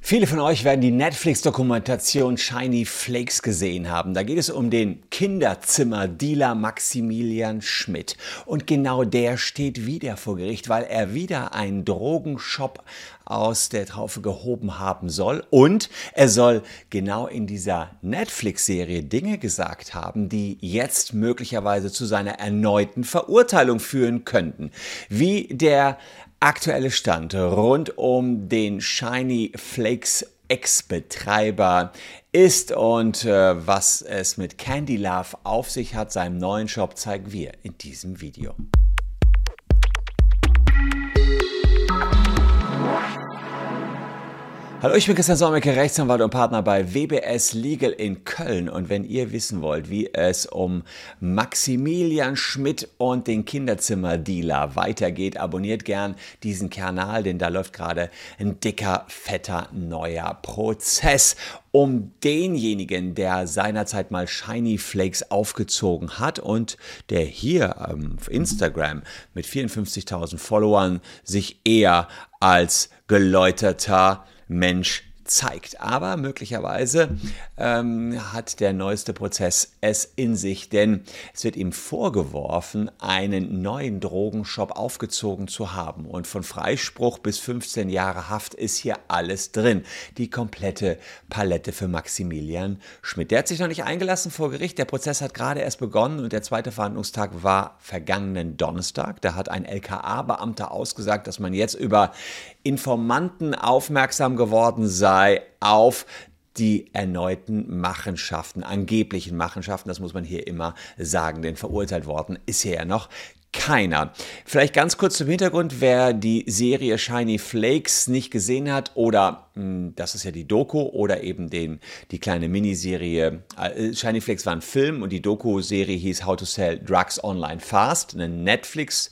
Viele von euch werden die Netflix-Dokumentation Shiny Flakes gesehen haben. Da geht es um den Kinderzimmer-Dealer Maximilian Schmidt. Und genau der steht wieder vor Gericht, weil er wieder einen Drogenshop aus der Traufe gehoben haben soll. Und er soll genau in dieser Netflix-Serie Dinge gesagt haben, die jetzt möglicherweise zu seiner erneuten Verurteilung führen könnten. Wie der aktuelle Stand rund um den Shiny Flakes Ex-Betreiber ist und äh, was es mit Candy Love auf sich hat, seinem neuen Shop, zeigen wir in diesem Video. Hallo, ich bin Christian Solmecke, Rechtsanwalt und Partner bei WBS Legal in Köln. Und wenn ihr wissen wollt, wie es um Maximilian Schmidt und den Kinderzimmerdealer weitergeht, abonniert gern diesen Kanal, denn da läuft gerade ein dicker, fetter, neuer Prozess um denjenigen, der seinerzeit mal Shiny Flakes aufgezogen hat und der hier ähm, auf Instagram mit 54.000 Followern sich eher als geläuterter Mensch zeigt. Aber möglicherweise ähm, hat der neueste Prozess es in sich, denn es wird ihm vorgeworfen, einen neuen Drogenshop aufgezogen zu haben. Und von Freispruch bis 15 Jahre Haft ist hier alles drin. Die komplette Palette für Maximilian Schmidt. Der hat sich noch nicht eingelassen vor Gericht. Der Prozess hat gerade erst begonnen und der zweite Verhandlungstag war vergangenen Donnerstag. Da hat ein LKA-Beamter ausgesagt, dass man jetzt über Informanten aufmerksam geworden sei auf die erneuten Machenschaften, angeblichen Machenschaften, das muss man hier immer sagen, denn verurteilt worden ist hier ja noch keiner. Vielleicht ganz kurz zum Hintergrund, wer die Serie Shiny Flakes nicht gesehen hat oder das ist ja die Doku oder eben den, die kleine Miniserie. Äh, Shiny Flakes war ein Film und die Doku-Serie hieß How to Sell Drugs Online Fast, eine Netflix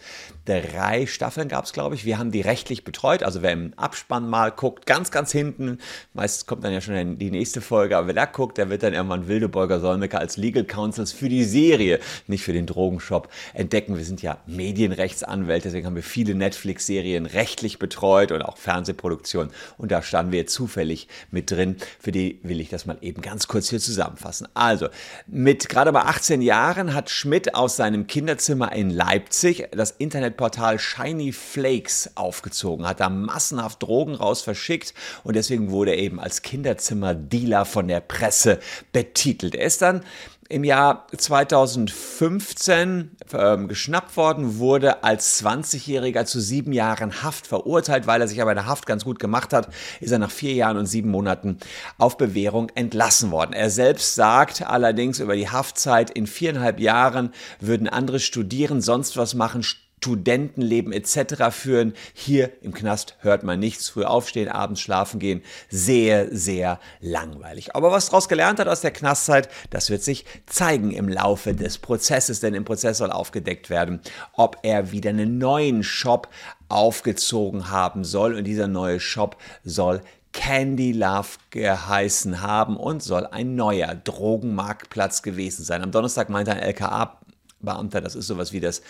drei Staffeln gab es, glaube ich. Wir haben die rechtlich betreut. Also wer im Abspann mal guckt, ganz, ganz hinten, meistens kommt dann ja schon die nächste Folge, aber wer da guckt, der wird dann irgendwann Wildeborger Solmecke als Legal Counsels für die Serie, nicht für den Drogenshop, entdecken. Wir sind ja Medienrechtsanwälte, deswegen haben wir viele Netflix-Serien rechtlich betreut und auch Fernsehproduktionen. Und da standen wir zufällig mit drin. Für die will ich das mal eben ganz kurz hier zusammenfassen. Also, mit gerade bei 18 Jahren hat Schmidt aus seinem Kinderzimmer in Leipzig das Internet Internetportal Shiny Flakes aufgezogen, hat da massenhaft Drogen raus verschickt und deswegen wurde er eben als Kinderzimmerdealer von der Presse betitelt. Er ist dann im Jahr 2015 ähm, geschnappt worden, wurde als 20-Jähriger zu sieben Jahren Haft verurteilt, weil er sich aber in der Haft ganz gut gemacht hat, ist er nach vier Jahren und sieben Monaten auf Bewährung entlassen worden. Er selbst sagt allerdings über die Haftzeit, in viereinhalb Jahren würden andere studieren, sonst was machen, Studentenleben etc. führen. Hier im Knast hört man nichts. Früh aufstehen, abends schlafen gehen. Sehr, sehr langweilig. Aber was daraus gelernt hat aus der Knastzeit, das wird sich zeigen im Laufe des Prozesses. Denn im Prozess soll aufgedeckt werden, ob er wieder einen neuen Shop aufgezogen haben soll. Und dieser neue Shop soll Candy Love geheißen haben und soll ein neuer Drogenmarktplatz gewesen sein. Am Donnerstag meinte ein LKA Beamter, das ist sowas wie das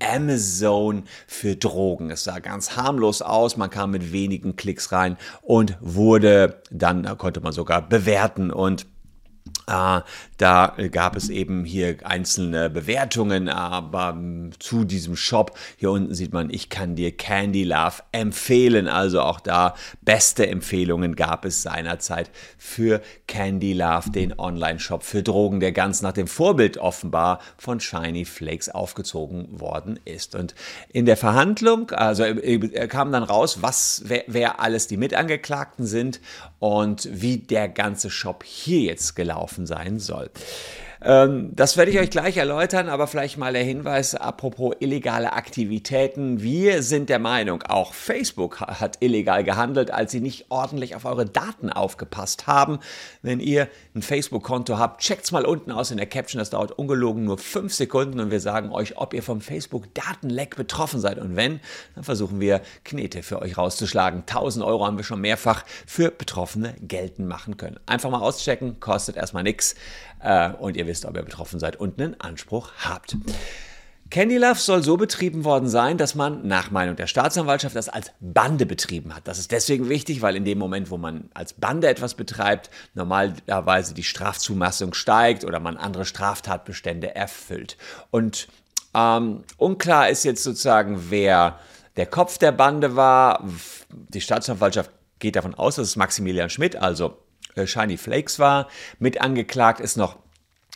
Amazon für Drogen. Es sah ganz harmlos aus, man kam mit wenigen Klicks rein und wurde dann, da konnte man sogar bewerten und äh, da gab es eben hier einzelne Bewertungen, aber ähm, zu diesem Shop, hier unten sieht man, ich kann dir Candy Love empfehlen. Also auch da beste Empfehlungen gab es seinerzeit für Candy Love, den Online-Shop für Drogen, der ganz nach dem Vorbild offenbar von Shiny Flakes aufgezogen worden ist. Und in der Verhandlung, also äh, kam dann raus, was, wer, wer alles die Mitangeklagten sind und wie der ganze Shop hier jetzt gelaufen gelaufen sein soll. Ähm, das werde ich euch gleich erläutern, aber vielleicht mal der Hinweis, apropos illegale Aktivitäten. Wir sind der Meinung, auch Facebook hat illegal gehandelt, als sie nicht ordentlich auf eure Daten aufgepasst haben. Wenn ihr ein Facebook-Konto habt, checkt es mal unten aus in der Caption. Das dauert ungelogen nur fünf Sekunden und wir sagen euch, ob ihr vom Facebook-Datenleck betroffen seid. Und wenn, dann versuchen wir Knete für euch rauszuschlagen. 1000 Euro haben wir schon mehrfach für Betroffene geltend machen können. Einfach mal auschecken, kostet erstmal nichts äh, und ihr wisst, ob ihr betroffen seid und einen Anspruch habt. Candy Love soll so betrieben worden sein, dass man nach Meinung der Staatsanwaltschaft das als Bande betrieben hat. Das ist deswegen wichtig, weil in dem Moment, wo man als Bande etwas betreibt, normalerweise die Strafzumassung steigt oder man andere Straftatbestände erfüllt. Und ähm, unklar ist jetzt sozusagen, wer der Kopf der Bande war. Die Staatsanwaltschaft geht davon aus, dass es Maximilian Schmidt, also äh, Shiny Flakes war. Mit angeklagt ist noch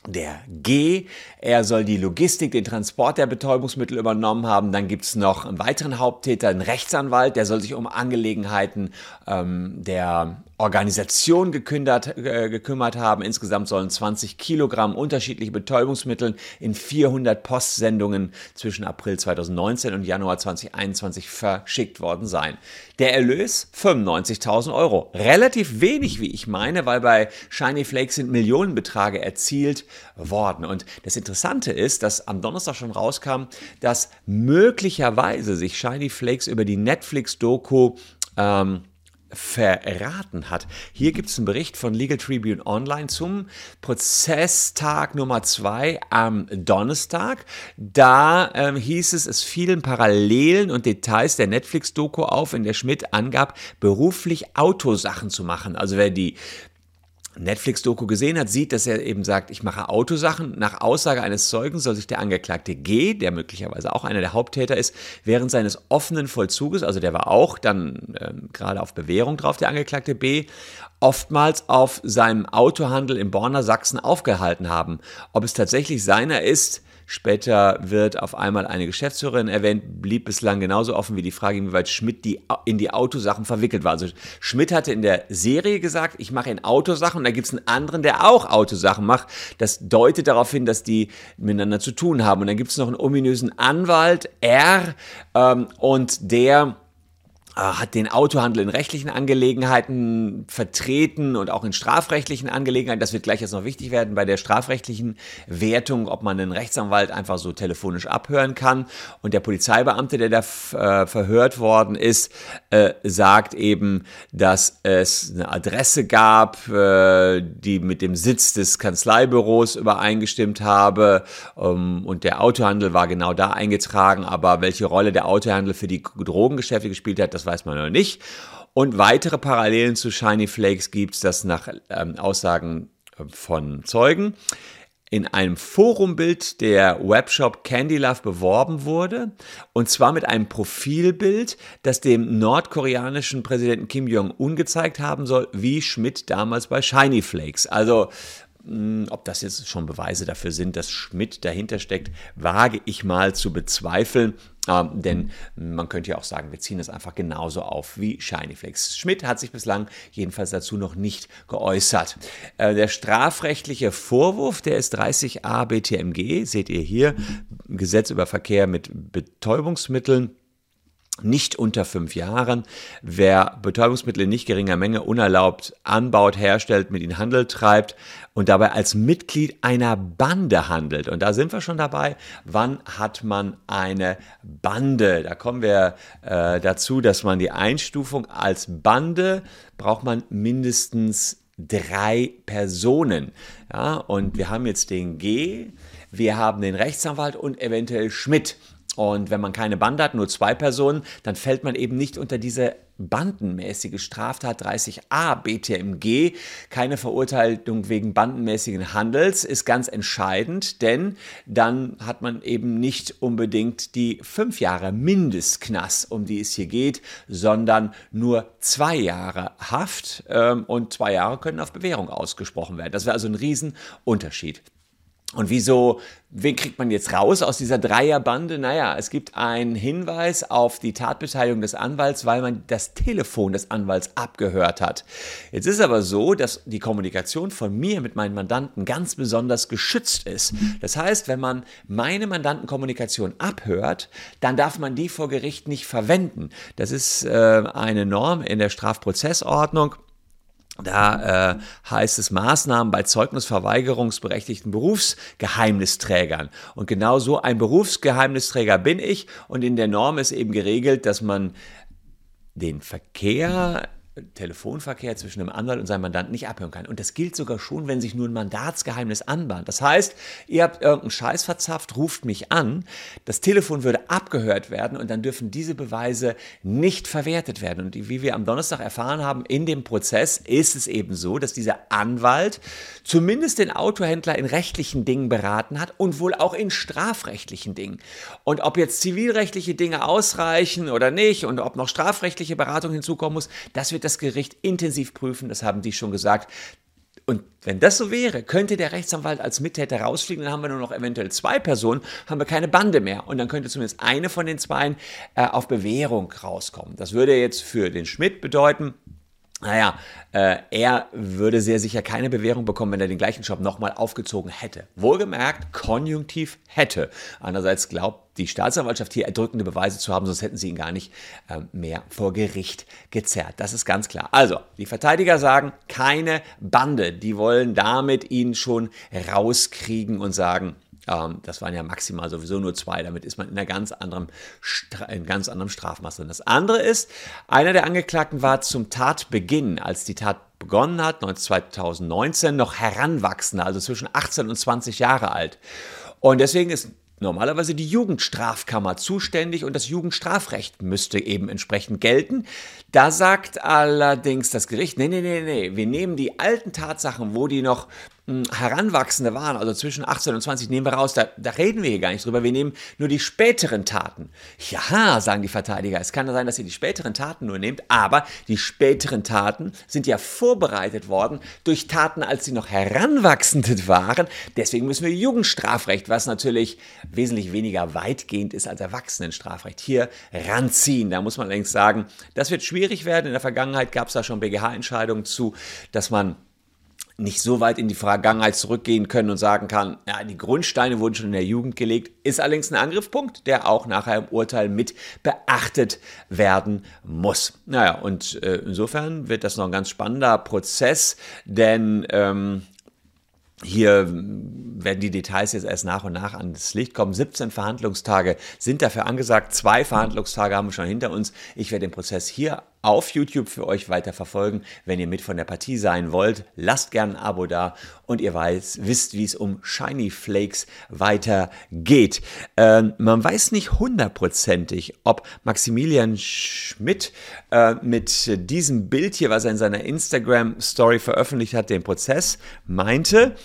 der G. Er soll die Logistik, den Transport der Betäubungsmittel übernommen haben. Dann gibt es noch einen weiteren Haupttäter, einen Rechtsanwalt, der soll sich um Angelegenheiten ähm, der Organisation gekündert, äh, gekümmert haben. Insgesamt sollen 20 Kilogramm unterschiedliche Betäubungsmittel in 400 Postsendungen zwischen April 2019 und Januar 2021 verschickt worden sein. Der Erlös 95.000 Euro. Relativ wenig, wie ich meine, weil bei Shiny Flakes sind Millionenbeträge erzielt worden. Und das Interessante ist, dass am Donnerstag schon rauskam, dass möglicherweise sich Shiny Flakes über die Netflix-Doku ähm, verraten hat. Hier gibt es einen Bericht von Legal Tribune Online zum Prozesstag Nummer zwei am Donnerstag. Da ähm, hieß es, es fielen Parallelen und Details der Netflix-Doku auf, in der Schmidt angab, beruflich Autosachen zu machen. Also wer die Netflix-Doku gesehen hat, sieht, dass er eben sagt, ich mache Autosachen. Nach Aussage eines Zeugen soll sich der Angeklagte G, der möglicherweise auch einer der Haupttäter ist, während seines offenen Vollzuges, also der war auch dann äh, gerade auf Bewährung drauf, der Angeklagte B, oftmals auf seinem Autohandel im Borner Sachsen aufgehalten haben. Ob es tatsächlich seiner ist, Später wird auf einmal eine Geschäftsführerin erwähnt, blieb bislang genauso offen wie die Frage, inwieweit Schmidt die, in die Autosachen verwickelt war. Also Schmidt hatte in der Serie gesagt, ich mache in Autosachen und da gibt es einen anderen, der auch Autosachen macht. Das deutet darauf hin, dass die miteinander zu tun haben. Und dann gibt es noch einen ominösen Anwalt, R, ähm, und der hat den Autohandel in rechtlichen Angelegenheiten vertreten und auch in strafrechtlichen Angelegenheiten. Das wird gleich jetzt noch wichtig werden bei der strafrechtlichen Wertung, ob man einen Rechtsanwalt einfach so telefonisch abhören kann. Und der Polizeibeamte, der da äh, verhört worden ist, äh, sagt eben, dass es eine Adresse gab, äh, die mit dem Sitz des Kanzleibüros übereingestimmt habe. Ähm, und der Autohandel war genau da eingetragen. Aber welche Rolle der Autohandel für die Drogengeschäfte gespielt hat, das weiß man noch nicht. Und weitere Parallelen zu Shiny Flakes gibt es, das nach ähm, Aussagen äh, von Zeugen in einem Forumbild der Webshop Candy Love beworben wurde. Und zwar mit einem Profilbild, das dem nordkoreanischen Präsidenten Kim Jong-un gezeigt haben soll, wie Schmidt damals bei Shiny Flakes. Also ob das jetzt schon Beweise dafür sind, dass Schmidt dahinter steckt, wage ich mal zu bezweifeln. Ähm, denn man könnte ja auch sagen, wir ziehen es einfach genauso auf wie Shiny Flakes. Schmidt hat sich bislang jedenfalls dazu noch nicht geäußert. Äh, der strafrechtliche Vorwurf, der ist 30a BTMG, seht ihr hier, Gesetz über Verkehr mit Betäubungsmitteln nicht unter fünf Jahren. Wer Betäubungsmittel in nicht geringer Menge unerlaubt anbaut, herstellt, mit ihnen Handel treibt und dabei als Mitglied einer Bande handelt. Und da sind wir schon dabei. Wann hat man eine Bande? Da kommen wir äh, dazu, dass man die Einstufung als Bande braucht man mindestens drei Personen. Ja, und wir haben jetzt den G, wir haben den Rechtsanwalt und eventuell Schmidt. Und wenn man keine Bande hat, nur zwei Personen, dann fällt man eben nicht unter diese bandenmäßige Straftat 30a BTMG. Keine Verurteilung wegen bandenmäßigen Handels ist ganz entscheidend, denn dann hat man eben nicht unbedingt die fünf Jahre Mindestknast, um die es hier geht, sondern nur zwei Jahre Haft ähm, und zwei Jahre können auf Bewährung ausgesprochen werden. Das wäre also ein Riesenunterschied. Und wieso, wen kriegt man jetzt raus aus dieser Dreierbande? Naja, es gibt einen Hinweis auf die Tatbeteiligung des Anwalts, weil man das Telefon des Anwalts abgehört hat. Jetzt ist aber so, dass die Kommunikation von mir mit meinen Mandanten ganz besonders geschützt ist. Das heißt, wenn man meine Mandantenkommunikation abhört, dann darf man die vor Gericht nicht verwenden. Das ist äh, eine Norm in der Strafprozessordnung. Da äh, heißt es Maßnahmen bei zeugnisverweigerungsberechtigten Berufsgeheimnisträgern. Und genau so ein Berufsgeheimnisträger bin ich. Und in der Norm ist eben geregelt, dass man den Verkehr Telefonverkehr zwischen dem Anwalt und seinem Mandanten nicht abhören kann. Und das gilt sogar schon, wenn sich nur ein Mandatsgeheimnis anbahnt. Das heißt, ihr habt irgendeinen Scheiß verzapft, ruft mich an, das Telefon würde abgehört werden und dann dürfen diese Beweise nicht verwertet werden. Und wie wir am Donnerstag erfahren haben, in dem Prozess ist es eben so, dass dieser Anwalt zumindest den Autohändler in rechtlichen Dingen beraten hat und wohl auch in strafrechtlichen Dingen. Und ob jetzt zivilrechtliche Dinge ausreichen oder nicht und ob noch strafrechtliche Beratung hinzukommen muss, das wird das Gericht intensiv prüfen, das haben die schon gesagt. Und wenn das so wäre, könnte der Rechtsanwalt als Mittäter rausfliegen, dann haben wir nur noch eventuell zwei Personen, haben wir keine Bande mehr. Und dann könnte zumindest eine von den zwei äh, auf Bewährung rauskommen. Das würde jetzt für den Schmidt bedeuten, naja, äh, er würde sehr sicher keine Bewährung bekommen, wenn er den gleichen Job nochmal aufgezogen hätte. Wohlgemerkt, konjunktiv hätte. Andererseits glaubt die Staatsanwaltschaft hier erdrückende Beweise zu haben, sonst hätten sie ihn gar nicht äh, mehr vor Gericht gezerrt. Das ist ganz klar. Also, die Verteidiger sagen, keine Bande. Die wollen damit ihn schon rauskriegen und sagen, das waren ja maximal sowieso nur zwei. Damit ist man in einer ganz anderen, in ganz anderem Strafmaß drin. Das andere ist, einer der Angeklagten war zum Tatbeginn, als die Tat begonnen hat, 2019, noch heranwachsender, also zwischen 18 und 20 Jahre alt. Und deswegen ist normalerweise die Jugendstrafkammer zuständig und das Jugendstrafrecht müsste eben entsprechend gelten. Da sagt allerdings das Gericht, nee, nee, nee, nee, wir nehmen die alten Tatsachen, wo die noch Heranwachsende waren, also zwischen 18 und 20, nehmen wir raus, da, da, reden wir hier gar nicht drüber, wir nehmen nur die späteren Taten. Ja, sagen die Verteidiger, es kann sein, dass ihr die späteren Taten nur nehmt, aber die späteren Taten sind ja vorbereitet worden durch Taten, als sie noch Heranwachsende waren. Deswegen müssen wir Jugendstrafrecht, was natürlich wesentlich weniger weitgehend ist als Erwachsenenstrafrecht, hier ranziehen. Da muss man allerdings sagen, das wird schwierig werden. In der Vergangenheit gab es da schon BGH-Entscheidungen zu, dass man nicht so weit in die Vergangenheit zurückgehen können und sagen kann, ja, die Grundsteine wurden schon in der Jugend gelegt, ist allerdings ein Angriffspunkt, der auch nachher im Urteil mit beachtet werden muss. Naja, und äh, insofern wird das noch ein ganz spannender Prozess, denn ähm, hier werden die Details jetzt erst nach und nach ans Licht kommen. 17 Verhandlungstage sind dafür angesagt. Zwei Verhandlungstage haben wir schon hinter uns. Ich werde den Prozess hier auf YouTube für euch weiter verfolgen. Wenn ihr mit von der Partie sein wollt, lasst gerne ein Abo da und ihr weiß, wisst, wie es um Shiny Flakes weitergeht. Ähm, man weiß nicht hundertprozentig, ob Maximilian Schmidt äh, mit diesem Bild hier, was er in seiner Instagram-Story veröffentlicht hat, den Prozess meinte,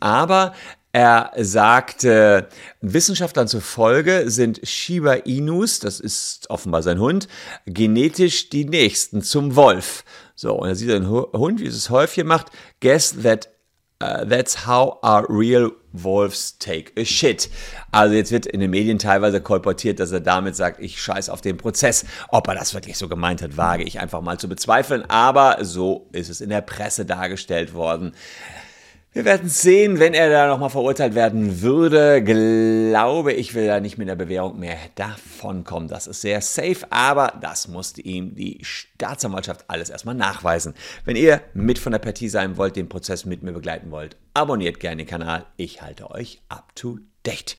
aber er sagte, Wissenschaftlern zufolge sind Shiba Inus, das ist offenbar sein Hund, genetisch die nächsten zum Wolf. So, und er sieht einen Hund, wie es Häufchen macht. Guess that Uh, that's how our real wolves take a shit. Also jetzt wird in den Medien teilweise kolportiert, dass er damit sagt, ich scheiß auf den Prozess. Ob er das wirklich so gemeint hat, wage ich einfach mal zu bezweifeln. Aber so ist es in der Presse dargestellt worden. Wir werden sehen, wenn er da nochmal verurteilt werden würde. Glaube ich, will er nicht mit der Bewährung mehr davonkommen. Das ist sehr safe, aber das musste ihm die Staatsanwaltschaft alles erstmal nachweisen. Wenn ihr mit von der Partie sein wollt, den Prozess mit mir begleiten wollt, abonniert gerne den Kanal. Ich halte euch up to date.